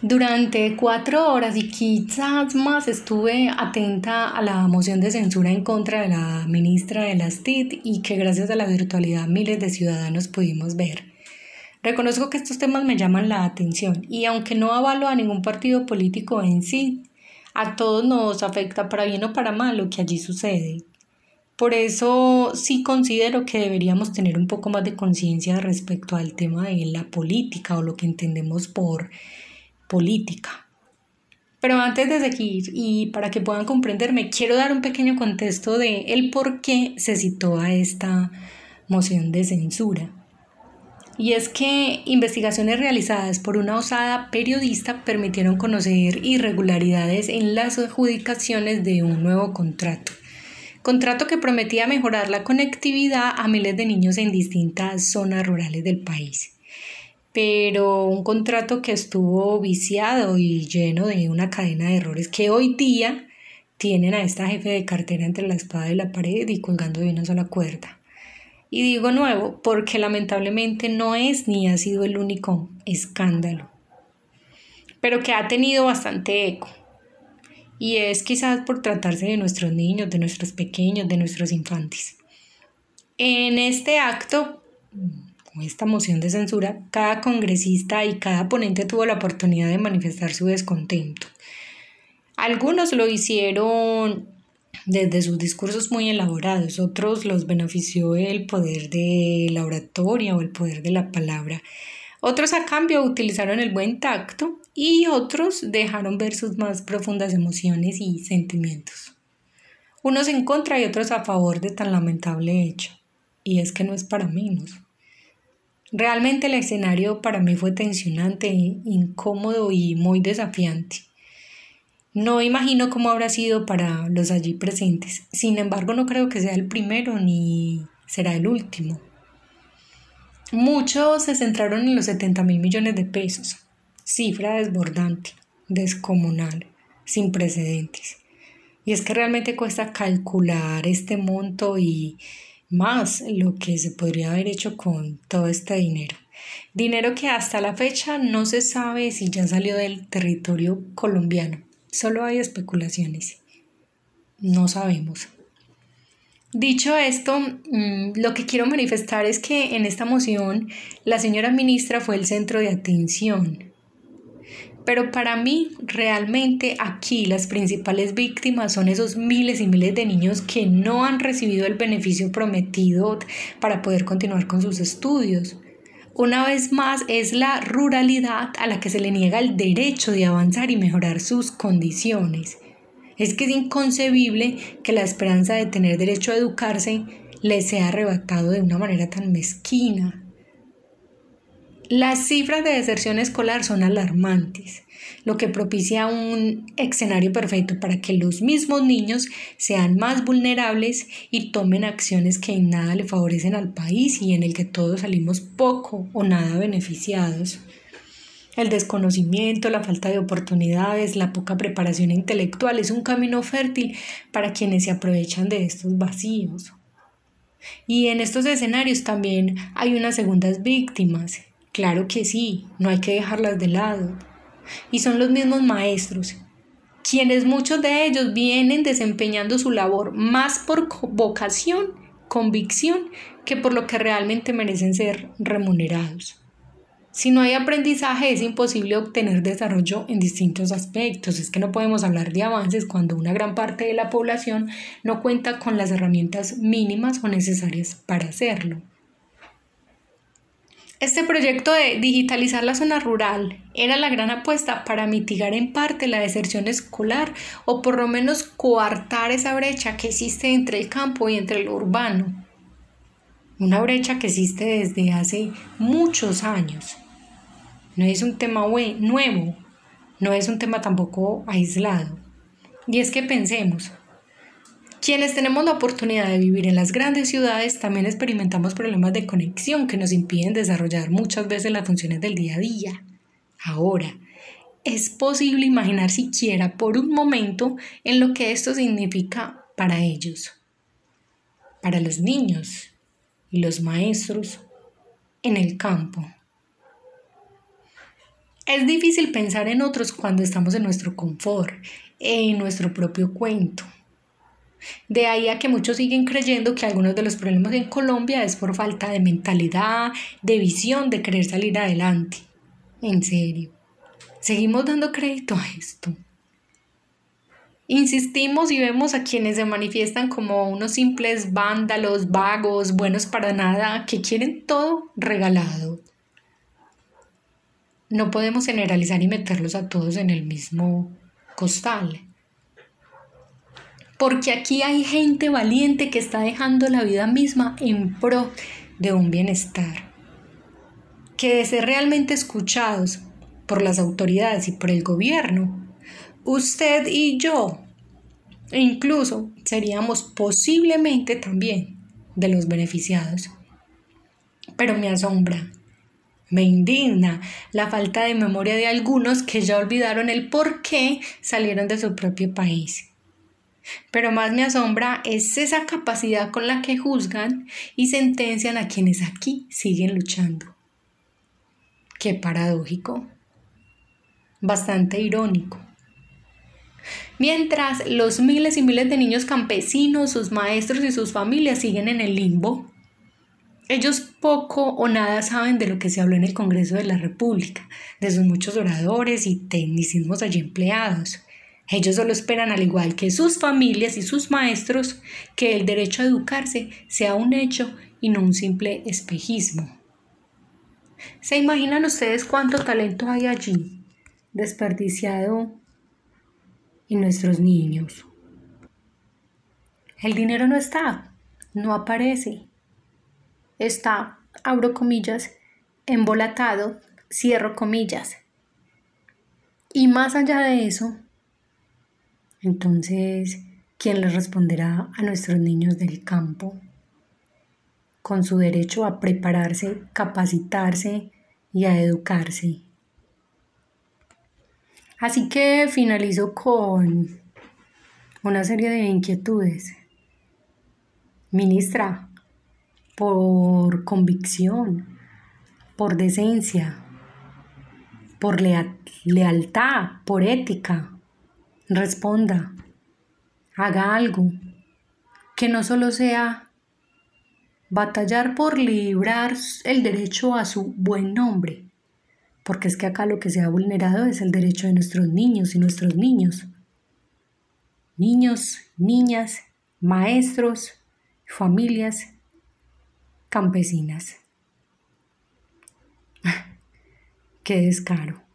Durante cuatro horas y quizás más estuve atenta a la moción de censura en contra de la ministra de las TIT y que gracias a la virtualidad miles de ciudadanos pudimos ver. Reconozco que estos temas me llaman la atención y aunque no avalo a ningún partido político en sí, a todos nos afecta para bien o para mal lo que allí sucede. Por eso sí considero que deberíamos tener un poco más de conciencia respecto al tema de la política o lo que entendemos por política. Pero antes de seguir y para que puedan comprenderme, quiero dar un pequeño contexto de el por qué se citó a esta moción de censura. Y es que investigaciones realizadas por una osada periodista permitieron conocer irregularidades en las adjudicaciones de un nuevo contrato. Contrato que prometía mejorar la conectividad a miles de niños en distintas zonas rurales del país pero un contrato que estuvo viciado y lleno de una cadena de errores que hoy día tienen a esta jefe de cartera entre la espada y la pared y colgando de una sola cuerda. Y digo nuevo porque lamentablemente no es ni ha sido el único escándalo, pero que ha tenido bastante eco. Y es quizás por tratarse de nuestros niños, de nuestros pequeños, de nuestros infantes. En este acto esta moción de censura, cada congresista y cada ponente tuvo la oportunidad de manifestar su descontento. Algunos lo hicieron desde sus discursos muy elaborados, otros los benefició el poder de la oratoria o el poder de la palabra. Otros a cambio utilizaron el buen tacto y otros dejaron ver sus más profundas emociones y sentimientos. Unos en contra y otros a favor de tan lamentable hecho. Y es que no es para menos. Realmente el escenario para mí fue tensionante, incómodo y muy desafiante. No imagino cómo habrá sido para los allí presentes. Sin embargo, no creo que sea el primero ni será el último. Muchos se centraron en los 70 mil millones de pesos, cifra desbordante, descomunal, sin precedentes. Y es que realmente cuesta calcular este monto y más lo que se podría haber hecho con todo este dinero. Dinero que hasta la fecha no se sabe si ya salió del territorio colombiano. Solo hay especulaciones. No sabemos. Dicho esto, mm, lo que quiero manifestar es que en esta moción la señora ministra fue el centro de atención pero para mí, realmente aquí las principales víctimas son esos miles y miles de niños que no han recibido el beneficio prometido para poder continuar con sus estudios. Una vez más, es la ruralidad a la que se le niega el derecho de avanzar y mejorar sus condiciones. Es que es inconcebible que la esperanza de tener derecho a educarse les sea arrebatado de una manera tan mezquina. Las cifras de deserción escolar son alarmantes, lo que propicia un escenario perfecto para que los mismos niños sean más vulnerables y tomen acciones que en nada le favorecen al país y en el que todos salimos poco o nada beneficiados. El desconocimiento, la falta de oportunidades, la poca preparación intelectual es un camino fértil para quienes se aprovechan de estos vacíos. Y en estos escenarios también hay unas segundas víctimas, Claro que sí, no hay que dejarlas de lado. Y son los mismos maestros, quienes muchos de ellos vienen desempeñando su labor más por vocación, convicción, que por lo que realmente merecen ser remunerados. Si no hay aprendizaje es imposible obtener desarrollo en distintos aspectos. Es que no podemos hablar de avances cuando una gran parte de la población no cuenta con las herramientas mínimas o necesarias para hacerlo. Este proyecto de digitalizar la zona rural era la gran apuesta para mitigar en parte la deserción escolar o por lo menos coartar esa brecha que existe entre el campo y entre lo urbano. Una brecha que existe desde hace muchos años. No es un tema nuevo, no es un tema tampoco aislado. Y es que pensemos, quienes tenemos la oportunidad de vivir en las grandes ciudades también experimentamos problemas de conexión que nos impiden desarrollar muchas veces las funciones del día a día. Ahora, es posible imaginar siquiera por un momento en lo que esto significa para ellos, para los niños y los maestros en el campo. Es difícil pensar en otros cuando estamos en nuestro confort, en nuestro propio cuento. De ahí a que muchos siguen creyendo que algunos de los problemas en Colombia es por falta de mentalidad, de visión, de querer salir adelante. En serio. Seguimos dando crédito a esto. Insistimos y vemos a quienes se manifiestan como unos simples vándalos, vagos, buenos para nada, que quieren todo regalado. No podemos generalizar y meterlos a todos en el mismo costal. Porque aquí hay gente valiente que está dejando la vida misma en pro de un bienestar. Que de ser realmente escuchados por las autoridades y por el gobierno, usted y yo, e incluso seríamos posiblemente también de los beneficiados. Pero me asombra me indigna la falta de memoria de algunos que ya olvidaron el por qué salieron de su propio país. Pero más me asombra es esa capacidad con la que juzgan y sentencian a quienes aquí siguen luchando. Qué paradójico. Bastante irónico. Mientras los miles y miles de niños campesinos, sus maestros y sus familias siguen en el limbo, ellos poco o nada saben de lo que se habló en el Congreso de la República, de sus muchos oradores y tecnicismos allí empleados. Ellos solo esperan, al igual que sus familias y sus maestros, que el derecho a educarse sea un hecho y no un simple espejismo. ¿Se imaginan ustedes cuánto talento hay allí, desperdiciado en nuestros niños? El dinero no está, no aparece, está, abro comillas, embolatado, cierro comillas. Y más allá de eso, entonces, ¿quién le responderá a nuestros niños del campo con su derecho a prepararse, capacitarse y a educarse? Así que finalizo con una serie de inquietudes. Ministra, por convicción, por decencia, por lealtad, por ética. Responda, haga algo que no solo sea batallar por librar el derecho a su buen nombre, porque es que acá lo que se ha vulnerado es el derecho de nuestros niños y nuestros niños. Niños, niñas, maestros, familias campesinas. Qué descaro.